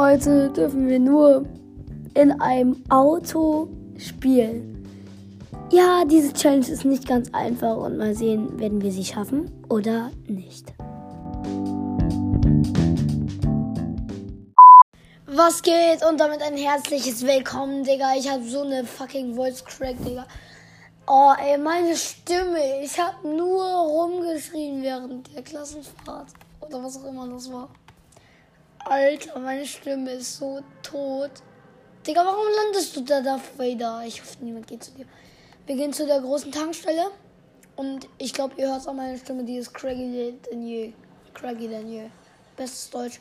Heute dürfen wir nur in einem Auto spielen. Ja, diese Challenge ist nicht ganz einfach und mal sehen, werden wir sie schaffen oder nicht. Was geht? Und damit ein herzliches Willkommen, Digga. Ich habe so eine fucking Voice Crack, Digga. Oh, ey, meine Stimme. Ich habe nur rumgeschrien während der Klassenfahrt. Oder was auch immer das war. Alter, meine Stimme ist so tot. Digga, warum landest du da, da Vader? Ich hoffe, niemand geht zu dir. Wir gehen zu der großen Tankstelle. Und ich glaube, ihr hört auch meine Stimme, die ist craggy je. Craggy je. Bestes Deutsch.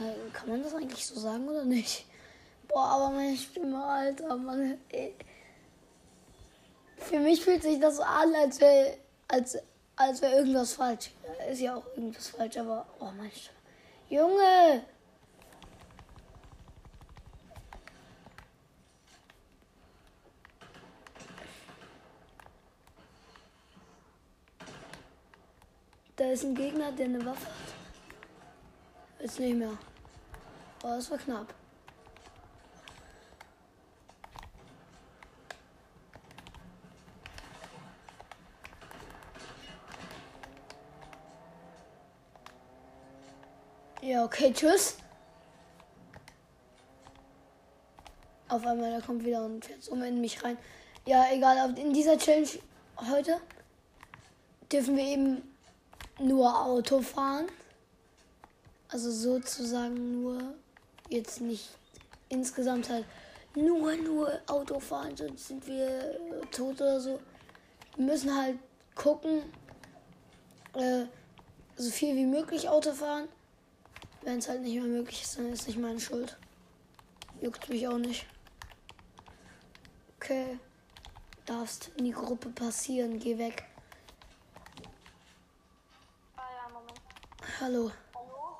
Äh, kann man das eigentlich so sagen oder nicht? Boah, aber meine Stimme, Alter, Mann. Ey. Für mich fühlt sich das an, als wäre als, als wär irgendwas falsch. Ist ja auch irgendwas falsch, aber oh, meine Stimme. Junge! Da ist ein Gegner, der eine Waffe hat. Jetzt nicht mehr. Oh, das war knapp. Okay, tschüss. Auf einmal, der kommt wieder und fährt so in mich rein. Ja, egal, in dieser Challenge heute dürfen wir eben nur Auto fahren. Also sozusagen nur jetzt nicht insgesamt halt nur, nur Auto fahren, sonst sind wir tot oder so. Wir müssen halt gucken, äh, so viel wie möglich Auto fahren. Wenn es halt nicht mehr möglich ist, dann ist nicht meine Schuld. Juckt mich auch nicht. Okay. Darfst in die Gruppe passieren. Geh weg. Ah ja, Moment. Hallo. Hallo?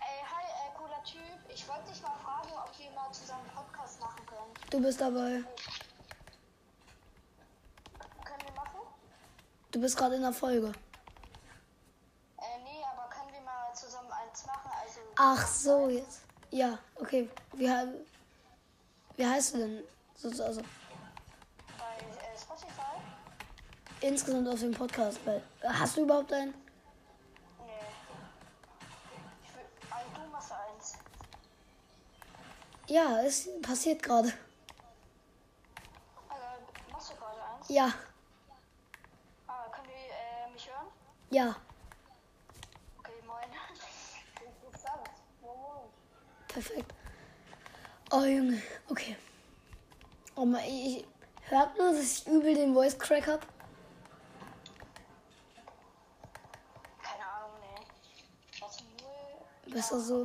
Ey, hi, äh, cooler Typ. Ich wollte dich mal fragen, ob wir mal zusammen einen Podcast machen können. Du bist dabei. Können wir machen? Du bist gerade in der Folge. Äh, nee, aber können wir mal zusammen eins machen? Also. Ach so, jetzt. Ja, okay. Wie, wie heißt du denn? So, also Bei äh, Spotify? insgesamt auf dem Podcast. Weil, hast du überhaupt einen? Nee. Ich will. Ein, du machst eins. Ja, es passiert gerade. Also, machst du gerade eins? Ja, Ah, können wir äh, mich hören? ja. Perfekt. Oh Junge, okay. Oh mein, ich hört nur, dass ich übel den Voice Crack hab. Keine Ahnung. Was null. Besser so.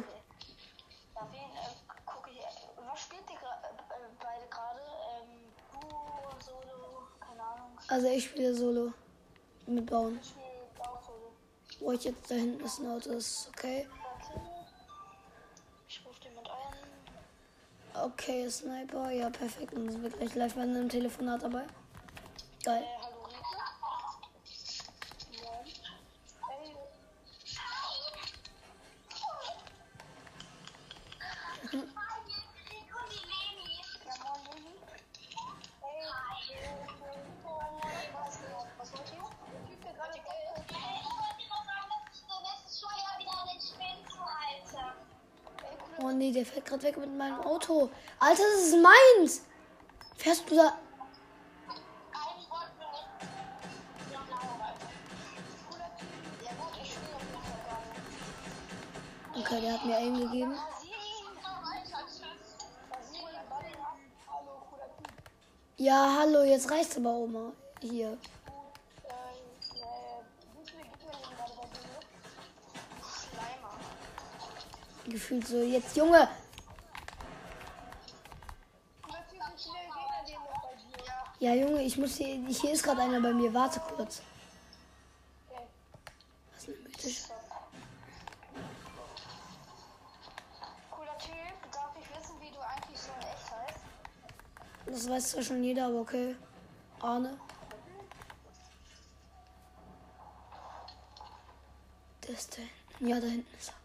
Ja, wen äh, gucke ich. Was spielt ihr gra- äh, beide gerade? Ähm, Duo, Solo, keine Ahnung. Also ich spiele Solo mit Bauen. Ich spiele auch Solo. Wo ich jetzt da hinten ist ein Auto, ist okay. Okay, Sniper, ja perfekt. Und sind wir gleich live bei einem Telefonat dabei. Geil. Gerade weg mit meinem Auto. Alter, das ist meins! Fährst du da? Okay, der hat mir Aim gegeben. Ja, hallo, jetzt reicht's aber Oma. Hier. Gefühlt so, jetzt Junge! Cooler Typ, wie viele Gegner liegen noch bei dir? Ja. Junge, ich muss hier. Hier ist gerade einer bei mir. Warte kurz. Was ist eine mythische? Cooler Typ, darf ich wissen, wie du eigentlich so in echt heißt? Das weiß zwar schon jeder, aber okay. Arne. Der ist da hinten. Ja, da hinten ist er.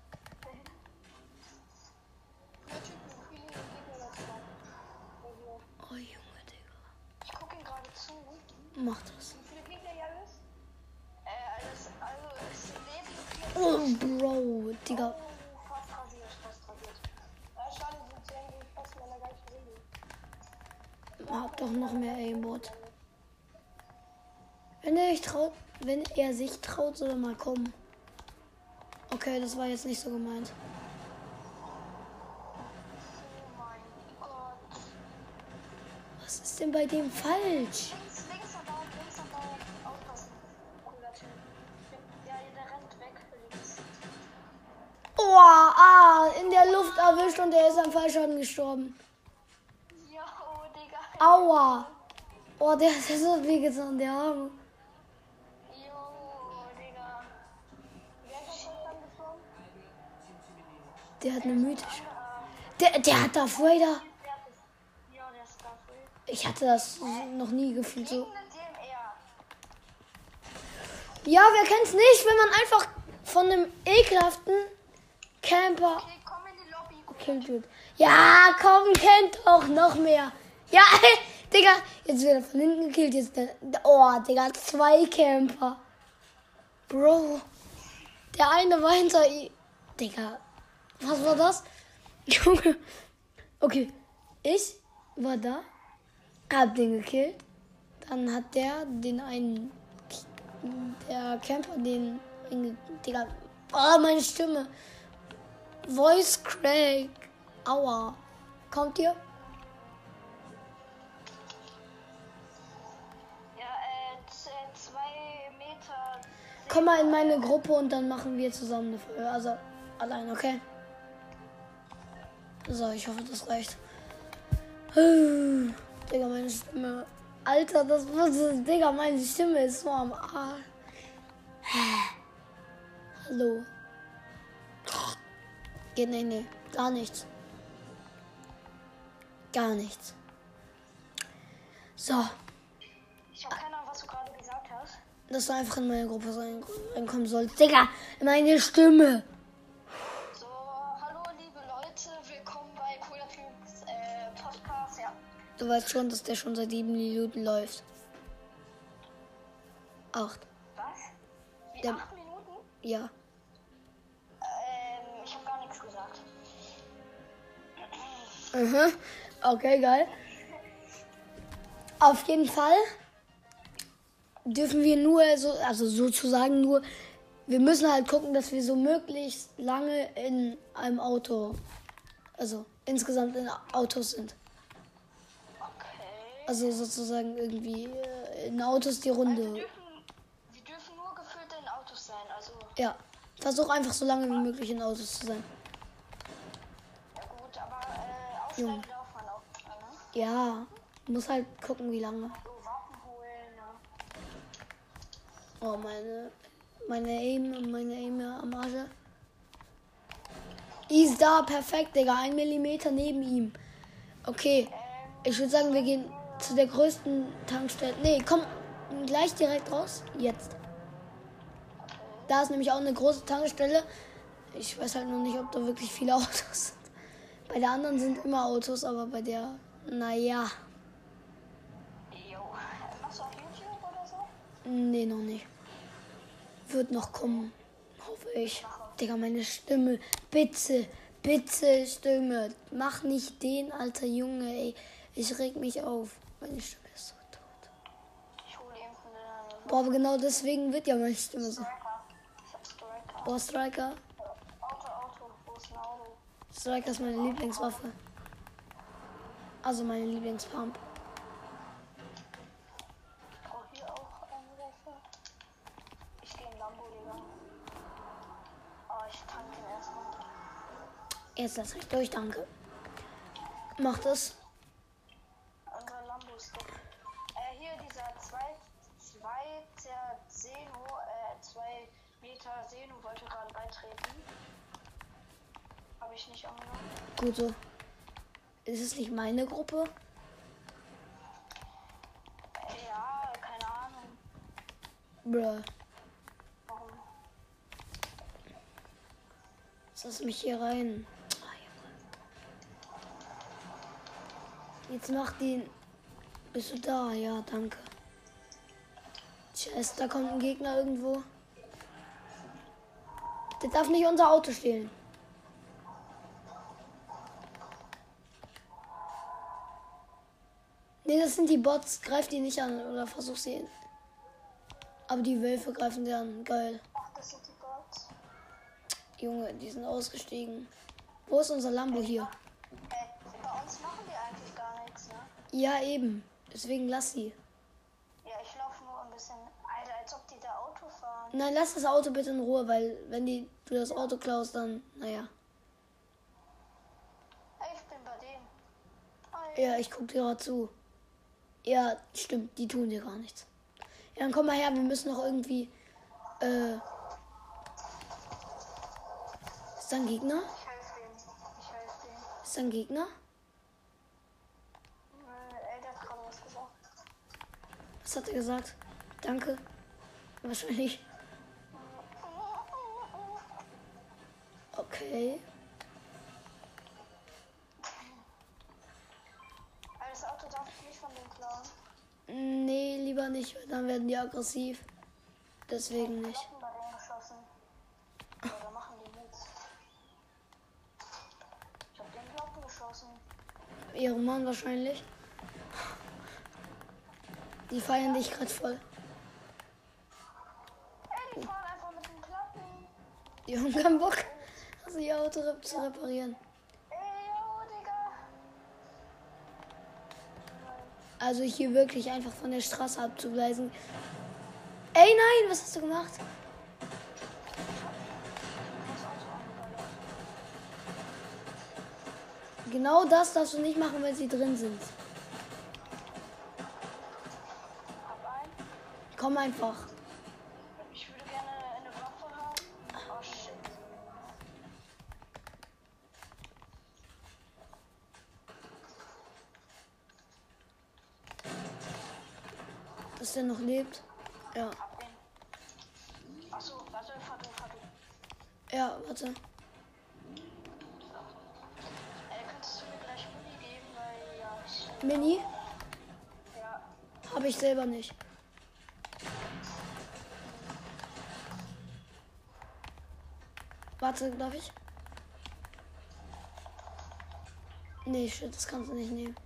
Mach das. Wie viele Gegner hier alles? Äh, alles, also es leben vier. Oh, Bro, Digga. Oh, fast rasiert, fast rasiert. Ja, schade, sind sie irgendwie fast in einer gleichen Regel. Hab doch noch mehr Aimbot. Wenn er sich traut, wenn er traut, soll mal kommen. Okay, das war jetzt nicht so gemeint. Was ist denn bei dem falsch? Der. Oh, ah, in der Luft erwischt und er ist am Fallschaden gestorben. Aua. Oh, der hat so wehgetan, der Arme. Der hat eine mythische. Der, der hat Darth Vader. Ich hatte das noch nie gefühlt so. Ja, wer kennt's nicht, wenn man einfach von einem ekelhaften Camper Okay, wird. Ja, komm, kennt doch noch mehr. Ja, Digga, jetzt wird er von hinten gekillt. Jetzt der, oh, Digga, zwei Camper. Bro, der eine war hinter ihm. Digga, was war das? Junge. Okay, ich war da, hab den gekillt. Dann hat der den einen, der Camper den, Digga, oh, meine Stimme. Voice Crack. Aua. Kommt ihr? Ja, äh, äh, zwei Meter. Komm mal in meine Gruppe und dann machen wir zusammen eine Folge. Also allein, okay? So, ich hoffe, das reicht. Digga, meine Stimme. Alter, das muss Digga, meine Stimme ist so am Arsch. Hallo. Geht, nee, nee, gar nichts. Gar nichts. So, Ich habe keine Ahnung, was du gerade gesagt hast. dass du einfach in meine Gruppe rein- reinkommen sollst. Digga, meine Stimme. Du weißt schon, dass der schon seit sieben Minuten läuft. Acht. was? Wie Der- acht Minuten? Ja. Ähm, ich habe gar nichts gesagt. Mhm. Okay, geil. Auf jeden Fall dürfen wir nur, so, also sozusagen nur, wir müssen halt gucken, dass wir so möglichst lange in einem Auto, also insgesamt in Autos sind. Also sozusagen irgendwie äh, in Autos die Wir Runde. dürfen, wir dürfen nur gefüllt in Autos sein. Also, Ja. Versuch einfach so lange wie möglich in Autos zu sein. ja gut, aber äh, Junge. darf man auch. Ne? Ja. Muss halt gucken, wie lange. So, Waffen holen. Ne? Oh, meine, meine Aim, meine Aim am Arsch. Ist da, perfekt, Digga. Ein Millimeter neben ihm. Okay, ich würde sagen, wir gehen zu der größten Tankstelle. Nee, komm, gleich direkt raus. Jetzt. Da ist nämlich auch eine große Tankstelle. Ich weiß halt noch nicht, ob da wirklich viele Autos sind. Bei der anderen sind immer Autos, aber bei der, naja, Jo. Machst du auf YouTube oder so? Nee, noch nicht. Wird noch kommen. Hoffe ich. Digga, meine Stimme. Bitte, bitte, Stimme. Mach nicht den, alter Junge, ey. Ich reg mich auf. Meine Stimme ist so tot. Ich Boah, aber genau deswegen wird ja meine Stimme so. Ich. Boah, Striker. Striker ist meine Lieblingswaffe. Also meine Lieblingspump. Oh, hier auch eine Waffe. Ich gehe ich nicht angenommen. Gut so. Ist es nicht meine Gruppe? Ja, keine Ahnung. Bruh. Warum? Lass mich hier rein. Jetzt mach den. Bist du da? Ja, danke. Chest, da kommt ein Gegner irgendwo. Der darf nicht unser Auto stehlen. Nee, das sind die Bots. Greif die nicht an oder versuch sie. Aber die Wölfe greifen sie an. Geil. Ach, das sind die Bots. Junge, die sind ausgestiegen. Wo ist unser Lambo hier? Ey, bei uns machen die eigentlich gar nichts, ne? Ja, eben. Deswegen lass sie. Ja, ich laufe nur ein bisschen. Alter, als ob die da Auto fahren. Nein, lass das Auto bitte in Ruhe, weil wenn die du das Auto klaust, dann, naja. Ey, ich bin bei denen. Ey, Ja, ich guck dir gerade zu. Ja, stimmt, die tun dir gar nichts. Ja, dann komm mal her, wir müssen noch irgendwie. Äh. Ist da ein Gegner? ich helfe denen. Ich helfe denen. Ist da ein Gegner? Was hat er gesagt? Danke. Wahrscheinlich. Okay. Lieber nicht, weil dann werden die aggressiv. Deswegen nicht. Ihrem Mann wahrscheinlich. Die feiern dich gerade voll. Die haben keinen Bock, also ihr Auto zu reparieren. Also hier wirklich einfach von der Straße abzugleisen. Ey, nein, was hast du gemacht? Genau das darfst du nicht machen, wenn sie drin sind. Komm einfach. Ich würde gerne eine Waffe haben. Oh shit. Dass der noch lebt. Ja. Achso, warte, fahr du. ja, warte. Du mir gleich Muni geben, weil ja, ich. Mini Ja, habe ich selber nicht. Warte, darf ich? Nee, shit, das kannst du nicht nehmen.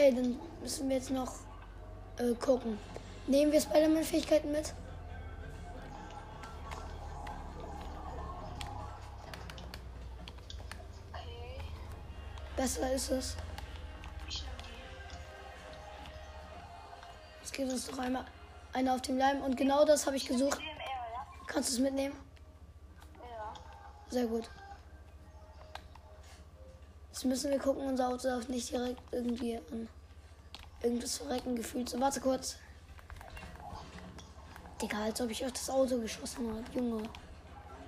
Okay, dann müssen wir jetzt noch äh, gucken. Nehmen wir Spider-Man-Fähigkeiten mit? okay. Besser ist es. Es geht uns noch einmal einer auf dem Leim und genau das habe ich gesucht. Kannst du es mitnehmen? Ja. Sehr gut. Jetzt müssen wir gucken, unser Auto darf nicht direkt irgendwie an irgendwas verrecken gefühlt. So, warte kurz. Digga, als ob ich auf das Auto geschossen habe. Junge.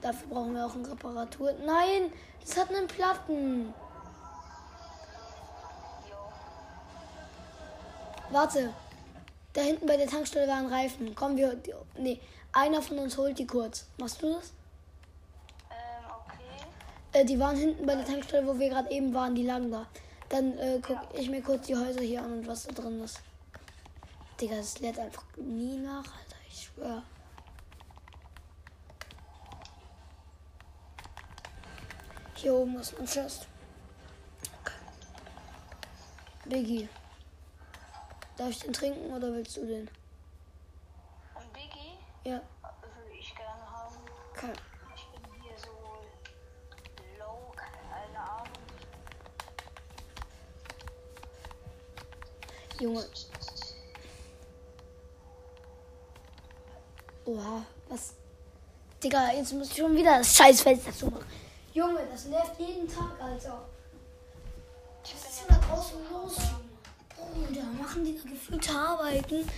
Dafür brauchen wir auch eine Reparatur. Nein, das hat einen Platten. Warte. Da hinten bei der Tankstelle war ein Reifen. Komm, wir. Nee, einer von uns holt die kurz. Machst du das? Äh, die waren hinten bei der Tankstelle, wo wir gerade eben waren. Die lagen da. Dann äh, guck ich mir kurz die Häuser hier an und was da drin ist. Digga, das lädt einfach nie nach, Alter. Ich schwör. Hier oben ist ein Chest. Okay. Biggie. Darf ich den trinken oder willst du den? Ein Biggie Ja. würde ich gerne haben. Okay. Junge. Oha, was? Digga, jetzt muss ich schon wieder das Scheißfenster zumachen. Junge, das nervt jeden Tag, Alter. Ich Was ist denn da draußen los, Junge? Bruder, machen die da gefühlte Arbeiten?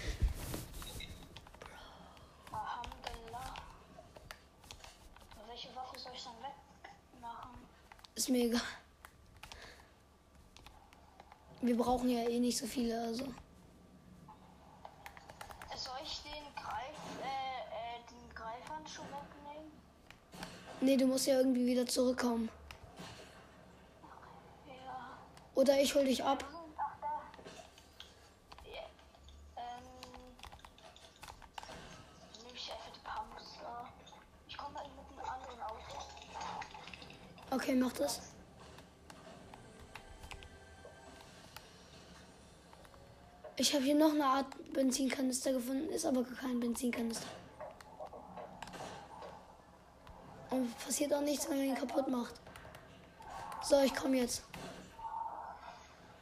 Alhamdulillah. Welche Waffe soll ich dann wegmachen? Ist mir egal. Wir brauchen ja eh nicht so viele, also. Soll ich den, Greif, äh, äh, den Greifhandschuh wegnehmen? Nee, du musst ja irgendwie wieder zurückkommen. Ja. Oder ich hol dich ab. Ähm. Okay, mach das. Ich habe hier noch eine Art Benzinkanister gefunden, ist aber kein Benzinkanister. Und passiert auch nichts, wenn man ihn kaputt macht. So, ich komme jetzt.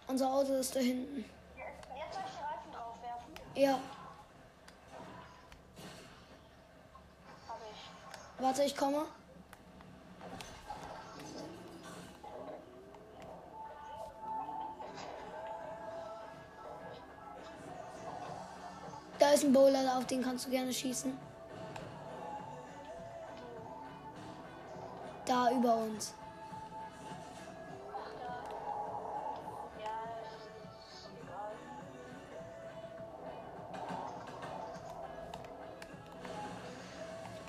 Unser Auto ist da hinten. Jetzt soll ich die Reifen draufwerfen? Ja, Habe ich. warte, ich komme. Da ist ein Bowler, auf den kannst du gerne schießen. Da über uns.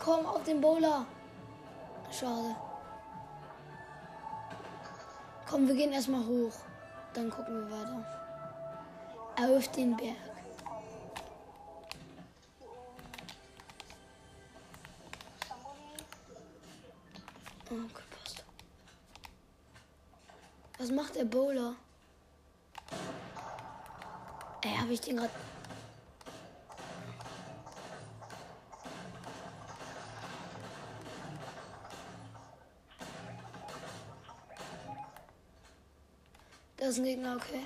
Komm auf den Bowler. Schade. Komm, wir gehen erstmal hoch. Dann gucken wir weiter. Auf den Berg. Macht der Bowler? Ey, habe ich den gerade. Das ist ein Gegner, okay.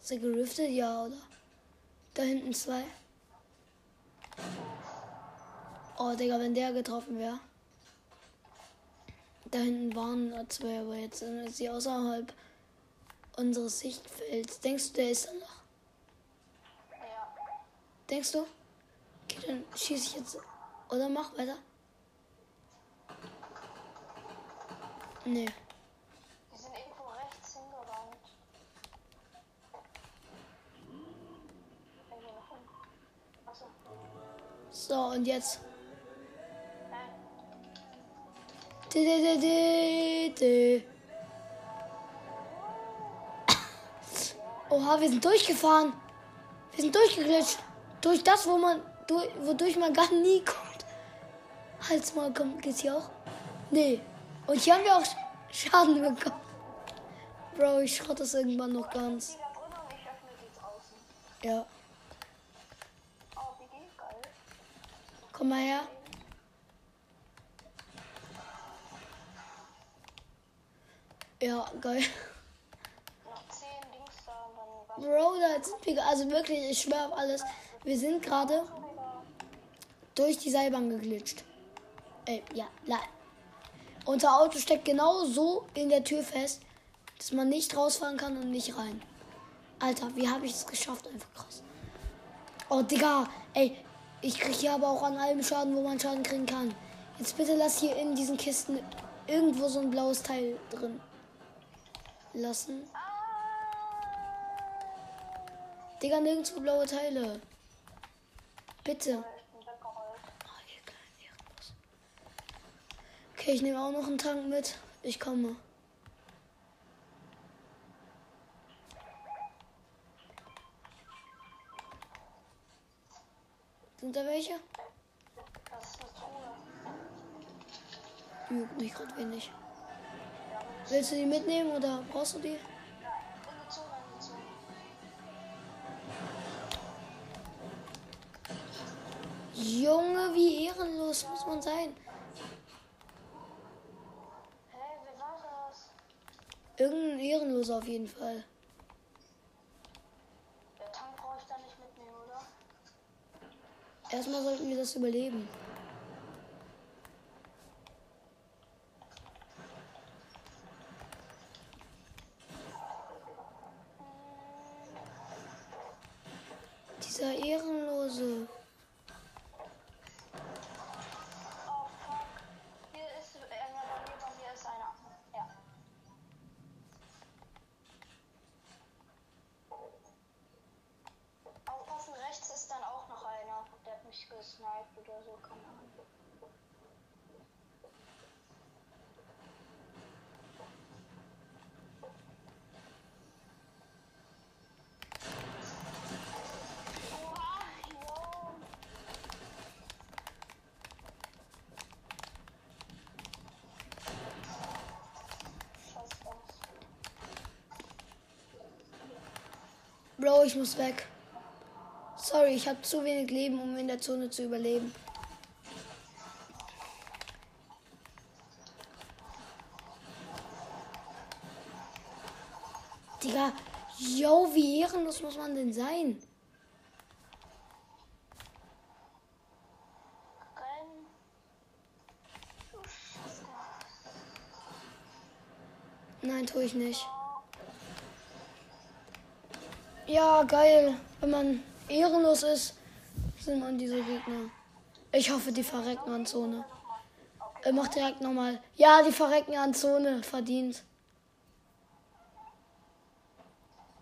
Ist er geriftet? Ja, oder? Da hinten zwei. Oh, Digga, wenn der getroffen wäre. Da hinten waren zwei, aber jetzt sind sie außerhalb unseres Sichtfelds. Denkst du, der ist da noch? Ja. Denkst du? Okay, dann schieße ich jetzt. Oder mach weiter. Nee. Die sind irgendwo rechts hingerannt. Irgendwo nach hinten. Achso. So, und jetzt. Oha, wir sind durchgefahren. Wir sind durchgeglitscht. Durch das, wo man, durch, wodurch man gar nie kommt. Halt's mal, komm, geht's hier auch? Nee. Und hier haben wir auch Sch- Schaden bekommen. Bro, ich schrott das irgendwann noch ganz. Die da drin und ich öffne die draußen. Ja. Oh, BG, geil. Komm mal her. Ja, geil. Noch 10 Dings da und dann was. Bro, da sind wir, also wirklich, ich schwöre auf alles. Wir sind gerade durch die Seilbahn geglitscht. Äh, ja, nein. Unser Auto steckt genau so in der Tür fest, dass man nicht rausfahren kann und nicht rein. Alter, wie habe ich es geschafft? Einfach krass. Oh, Digga, ey, ich kriege hier aber auch an allem Schaden, wo man Schaden kriegen kann. Jetzt bitte lass hier in diesen Kisten irgendwo so ein blaues Teil drin lassen. Digga, nirgendwo blaue Teile. Bitte. Kleinen Ehrenlos. Okay, ich nehme auch noch einen Tank mit. Ich komme. Sind da welche? Das ist eine Truhe. Juckt mich gerade wenig. Willst du die mitnehmen oder brauchst du die? Junge, wie ehrenlos muss man sein. Irgendein Ehrenlos auf jeden Fall. Erstmal sollten wir das überleben. oder so, keine Ahnung. Bro, ich muss weg. Sorry, ich habe zu wenig Leben, um in der Zone zu überleben. Ehrenlos muss man denn sein? Nein, tue ich nicht. Ja, geil. Wenn man ehrenlos ist, sind man diese Gegner. Ich hoffe, die verrecken an Zone. Er macht direkt nochmal. Ja, die verrecken an Zone. Verdient.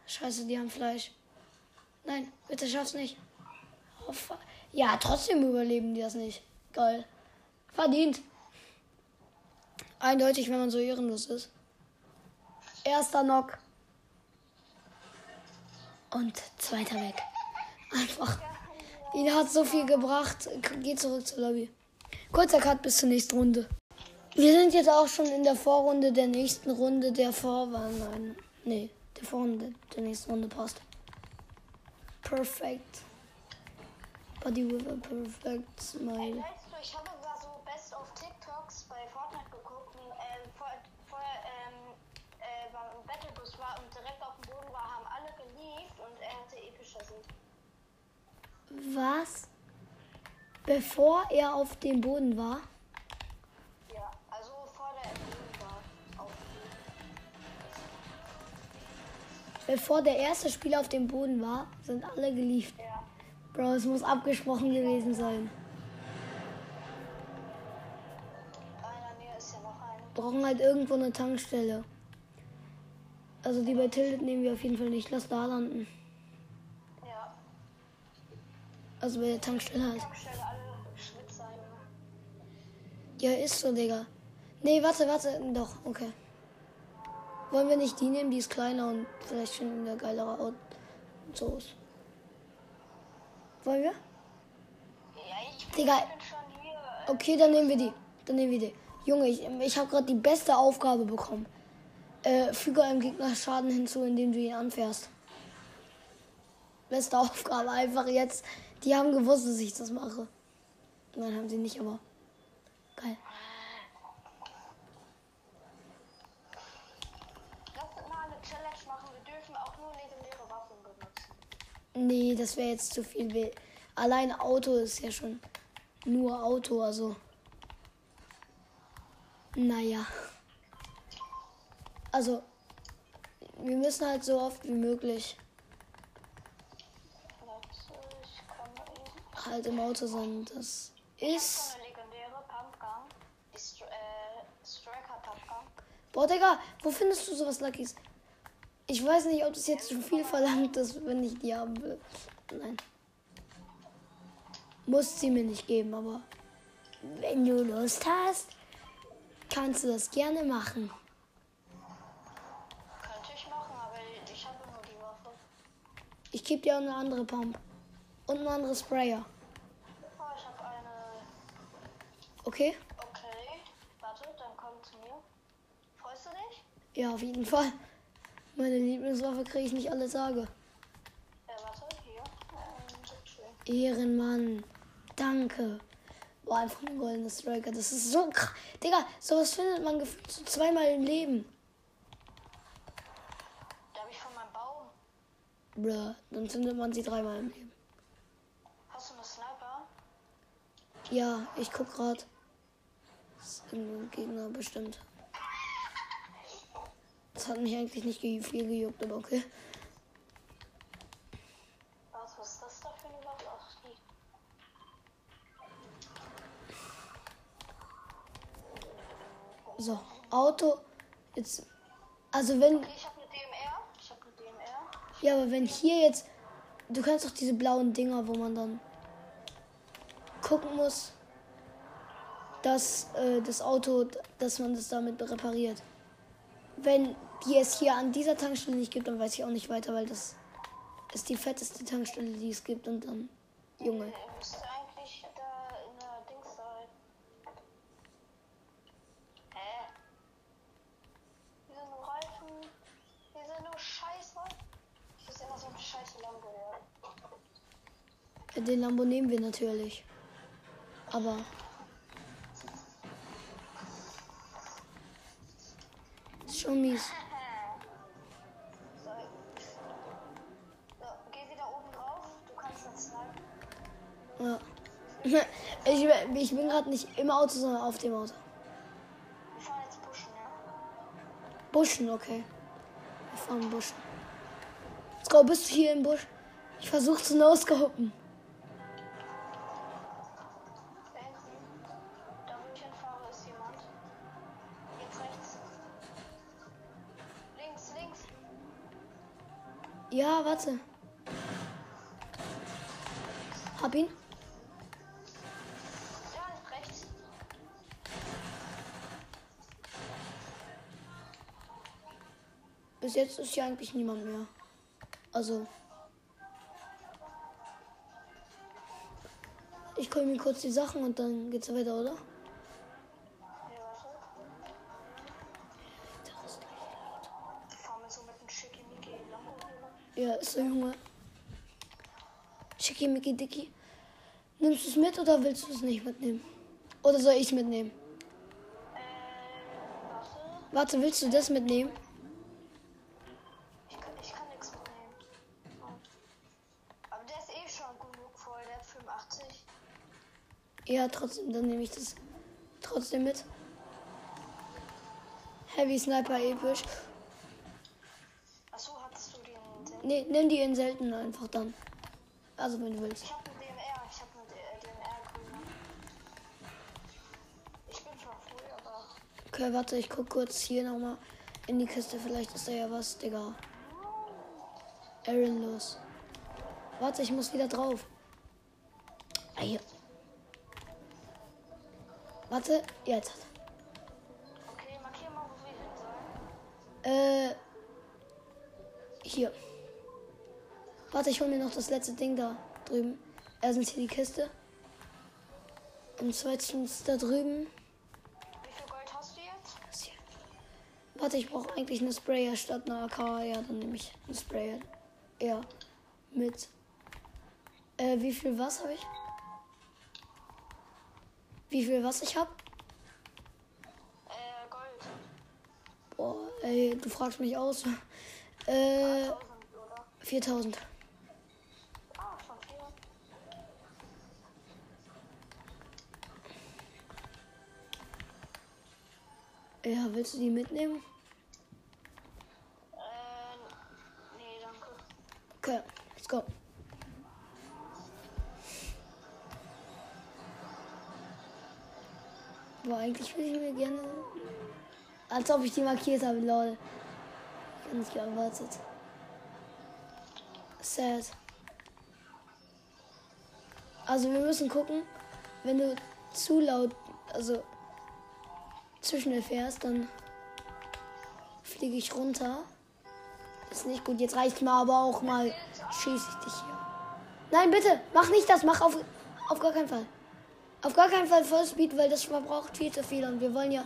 Scheiße, die haben Fleisch. Nein, bitte schaff's nicht. Ja, trotzdem überleben die das nicht. Geil. Verdient. Eindeutig, wenn man so ehrenlos ist. Erster Knock. Und zweiter weg. Einfach. Ihn hat so viel gebracht. Geh zurück zur Lobby. Kurzer Cut bis zur nächsten Runde. Wir sind jetzt auch schon in der Vorrunde der nächsten Runde der Vorwahl. Nein, nee, der Vorrunde der nächsten Runde passt. Perfect. Body with a perfect smile. weißt du, ich habe mal so Best of TikToks bei Fortnite geguckt und ähm, vor, vorher ähm, äh, beim Battlebus war und direkt auf dem Boden war, haben alle geliebt und er hatte epischer Sieg. Was? Bevor er auf dem Boden war? Bevor der erste Spieler auf dem Boden war, sind alle gelieft. ja. Bro, es muss abgesprochen gewesen sein. Brauchen halt irgendwo eine Tankstelle. Also die bei Tilted nehmen wir auf jeden Fall nicht. Lass da landen. Ja, Also bei der Tankstelle halt. Tankstelle? Ja, ist so, Digga. Nee, warte, warte. Doch, okay. Wollen wir nicht die nehmen? Die ist kleiner und vielleicht finden wir geilere Autos. Wollen wir? Ja, ich bin, Digga. schon hier. Okay, dann nehmen wir die. Dann nehmen wir die. Junge, ich, ich habe gerade die beste Aufgabe bekommen. Äh, füge einem Gegner Schaden hinzu, indem du ihn anfährst. Beste Aufgabe, einfach jetzt. Die haben gewusst, dass ich das mache. Nein, haben sie nicht, aber. Geil. lass uns mal eine Challenge machen. Wir dürfen auch nur legendäre Waffen benutzen. Nee, das wäre jetzt zu viel. Allein Auto ist ja schon nur Auto, also. Naja. Also, wir müssen halt so oft wie möglich halt im Auto sein. Das ist. äh. Boah, Digga, wo findest du sowas Luckys? Ich weiß nicht, ob das jetzt zu viel verlangt ist, wenn ich die haben will. Nein. Muss sie mir nicht geben, aber wenn du Lust hast, kannst du das gerne machen. Könnte ich machen, aber ich habe nur die Waffe. Ich gebe dir auch eine andere Pump. Und eine andere Sprayer. Oh, ich habe eine. Okay? Okay. Warte, dann komm zu mir. Freust du dich? Ja, auf jeden Fall. Meine Lieblingswaffe kriege ich nicht alle Tage. Ja, warte, hier. Ähm. Ehrenmann. Danke. Boah, einfach ein goldener Striker. Das ist so krass. Digga, sowas findet man gefühlt so zweimal im Leben. Da habe ich von meinem Baum. Bruh, dann findet man sie dreimal im Leben. Hast du eine Sniper? Ja, ich guck grad. Das ist irgendein Gegner bestimmt. Das hat mich eigentlich nicht viel gejuckt, aber okay. Was, was ist das da für eine Waffe? Ach, die. So, Auto. Jetzt. Also wenn. Okay, ich habe eine DMR. Ich habe eine DMR. Ja, aber wenn hier jetzt. Du kannst doch diese blauen Dinger, wo man dann gucken muss, dass äh, das Auto, dass man das damit repariert. Wenn die es hier an dieser Tankstelle nicht gibt, dann weiß ich auch nicht weiter, weil das ist die fetteste Tankstelle, die es gibt. Und dann, Junge. Müsste eigentlich da in der Dings sein. Hä? Hier sind nur Reifen. Hier sind nur Scheiße. Ich muss immer so einen scheiß Den Lambo nehmen wir natürlich. Aber. Ist schon mies. So. So, geh wieder oben drauf. Du kannst das snipen. Ja. Ich, ich bin gerade nicht im Auto, sondern auf dem Auto. Wir fahren jetzt pushen, ja? Buschen, okay. Wir fahren Buschen. Let's go, bist du hier im Busch? Ich versuche zu noscopen. Ja, warte. Hab ihn. Bis jetzt ist hier eigentlich niemand mehr. Also. Ich hol mir kurz die Sachen und dann geht's weiter, oder? Schicki Mickey Dicky. Nimmst du es mit oder willst du es nicht mitnehmen? Oder soll ich es mitnehmen? Äh, warte. Warte, willst du das mitnehmen? Ich kann, ich kann nichts mitnehmen. Aber der ist eh schon genug voll, der hat 85. Ja, trotzdem, dann nehme ich das trotzdem mit. Heavy Sniper episch. Achso, hattest du den? Nee, nimm die in selten einfach dann. Also wenn du willst. Ich hab eine DMR, ich hab eine D- äh. Ich bin schon früh, aber. Okay, warte, ich guck kurz hier nochmal in die Kiste. Vielleicht ist da ja was, Digga. Aaron los. Warte, ich muss wieder drauf. Ah, hier. Warte, jetzt. Okay, markier mal, wo wir hin sollen. Äh. Hier. Warte, ich hol mir noch das letzte Ding da drüben. Erstens hier die Kiste. Und zweitens da drüben. Wie viel Gold hast du jetzt? Hier. Warte, ich brauche eigentlich eine Sprayer statt einer AK. Ja, dann nehme ich eine Sprayer. Ja. Mit. Äh, wie viel was habe ich? Wie viel was ich habe? Äh, Gold. Boah, ey, du fragst mich aus. Äh, 1000, oder? 4000. Ja, willst du die mitnehmen? Äh, nee, danke. Okay, let's go. Boah, eigentlich will ich mir gerne. Als ob ich die markiert habe, lol. Ganz geerwartet. Sad. Also wir müssen gucken, wenn du zu laut, also zu schnell fährst, dann fliege ich runter. Ist nicht gut, jetzt reicht mal aber auch mal. Schieße ich dich hier. Nein, bitte, mach nicht das, mach auf, auf gar keinen Fall. Auf gar keinen Fall Vollspeed, weil das verbraucht viel zu viel und wir wollen ja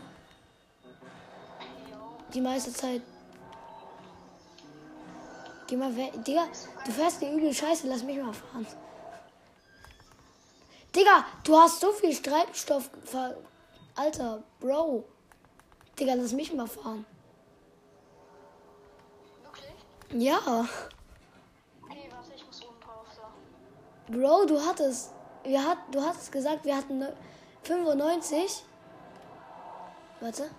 die meiste Zeit. Geh mal weg. Digga, du fährst dir übel scheiße, lass mich mal fahren. Digga, du hast so viel Treibstoff. ver- Alter, Bro. Digga, lass mich mal fahren. Wirklich? Ja. Okay, warte, ich muss oben drauf. So. Bro, du hattest. Wir hat, du hattest gesagt, wir hatten ne- 95. Warte.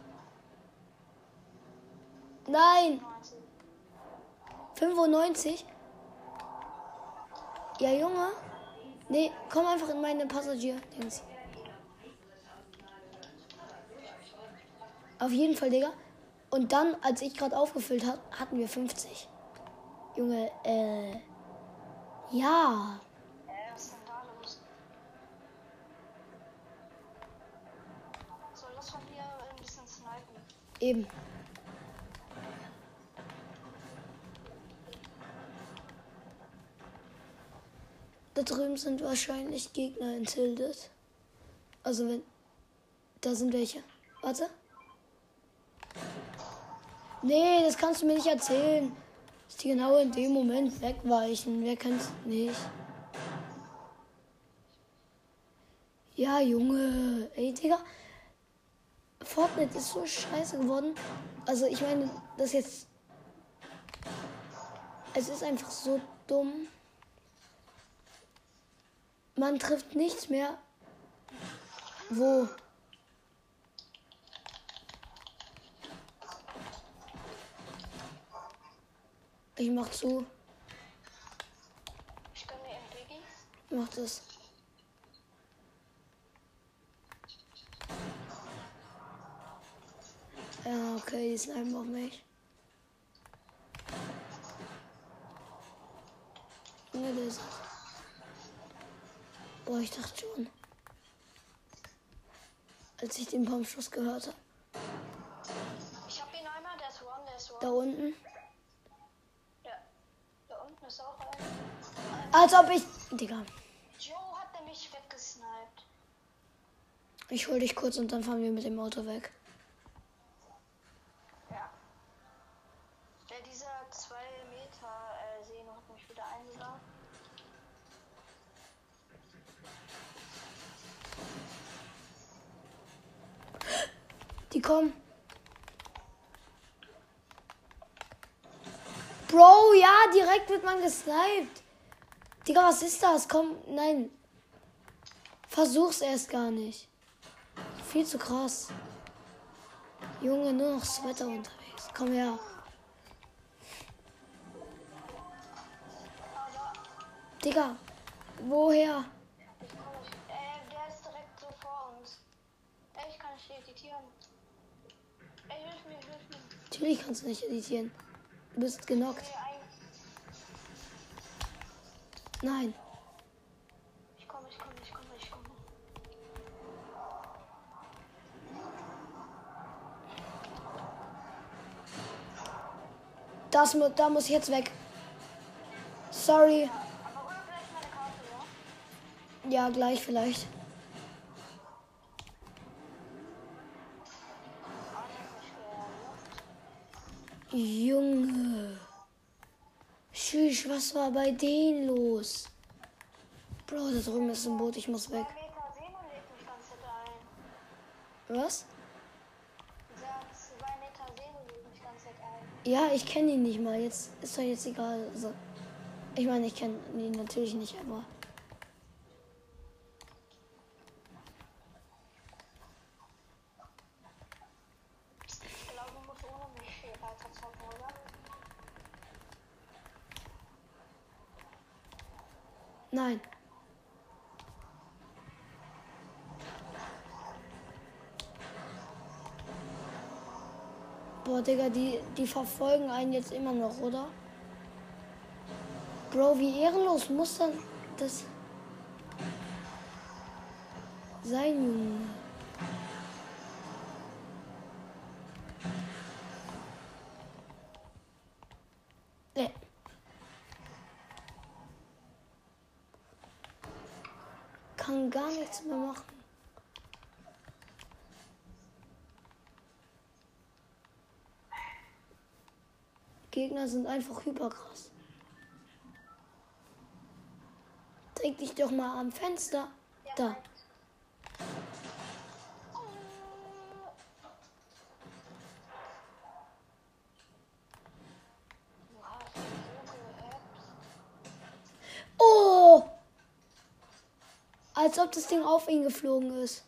Nein, 90. 95. Ja, Junge. Nee, komm einfach in meine Passagier-Dings. Auf jeden Fall, Digga. Und dann, als ich gerade aufgefüllt habe, hatten wir 50. Junge, äh. Ja. Eben. Da drüben sind wahrscheinlich Gegner in Tildet. Also wenn. Da sind welche. Warte. Nee, das kannst du mir nicht erzählen. Dass die genau in dem Moment wegweichen. Wer kennt's nicht? Ja, Junge. Ey, Digga. Fortnite ist so scheiße geworden. Also, ich meine, das jetzt. Es ist einfach so dumm. Man trifft nichts mehr. Wo? Ich mach zu. Ich gönne mir Biggie. Mach das. Ja, okay, die snipen auf mich. Junge, der ist. Boah, ich dachte schon. Als ich den Pumpschuss gehört habe. Ich hab ihn einmal, der ist one, der ist Da one. unten. Ja. Da unten ist auch ein. Als ob ich. Digga. Joe hat mich weggesniped. Ich hol dich kurz und dann fahren wir mit dem Auto weg. Ja. Der dieser 2 Meter äh, Sehne hat mich wieder eingeladen. Die kommen. Bro, ja, direkt wird man gesniped. Digga, was ist das? Komm, nein. Versuch's erst gar nicht. Viel zu krass. Junge, nur noch Sweater unterwegs. Komm her. Digga, woher? Natürlich kannst du nicht editieren. Du bist genockt. Ein. Nein. Ich komme, ich komme, ich komme, ich komme. Das, da muss ich jetzt weg. Sorry. Ja? Gleich vielleicht. Junge. Tschüss, was war bei denen los? Bro, da drüben ist ein Boot, ich muss weg. Was? Ja, ich kenne ihn nicht mal. Jetzt ist doch jetzt egal. So. Ich meine, ich kenne ihn natürlich nicht, aber. Ich glaube, du musst ohne mich viel weiter zocken, oder? Nein. Boah, Digga, die, die verfolgen einen jetzt immer noch, oder? Bro, wie ehrenlos muss dann das sein, Junge? Äh. Kann gar nichts mehr machen. Gegner sind einfach hyperkrass. Dreh dich doch mal am Fenster. Da. Oh! Als ob das Ding auf ihn geflogen ist.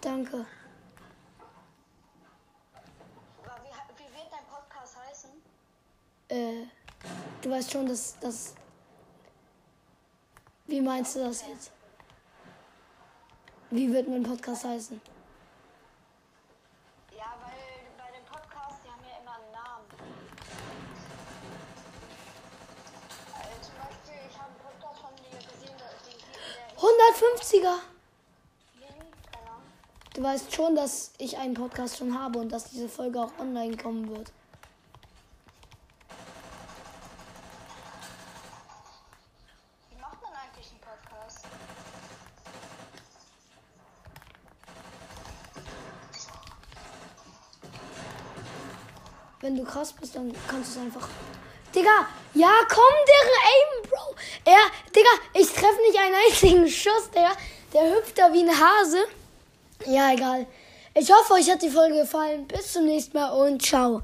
Danke. Aber wie, wie wird dein Podcast heißen? Äh, du weißt schon, dass das. Wie meinst du das jetzt? Wie wird mein Podcast heißen? Ja, weil bei dem Podcast, die haben ja immer einen Namen. Also zum Beispiel, ich habe einen Podcast von dir gesehen, der, der 150er! Lilly, keine Ahnung. Du weißt schon, dass ich einen Podcast schon habe und dass diese Folge auch online kommen wird. Wie macht man eigentlich einen Podcast? Wenn du krass bist, dann kannst du es einfach Digga, ja, komm, deren Aim, Bro. Er, Digga, ich treffe nicht einen einzigen Schuss, Digga. Der hüpft da wie ein Hase. Ja, egal. Ich hoffe, euch hat die Folge gefallen. Bis zum nächsten Mal und ciao.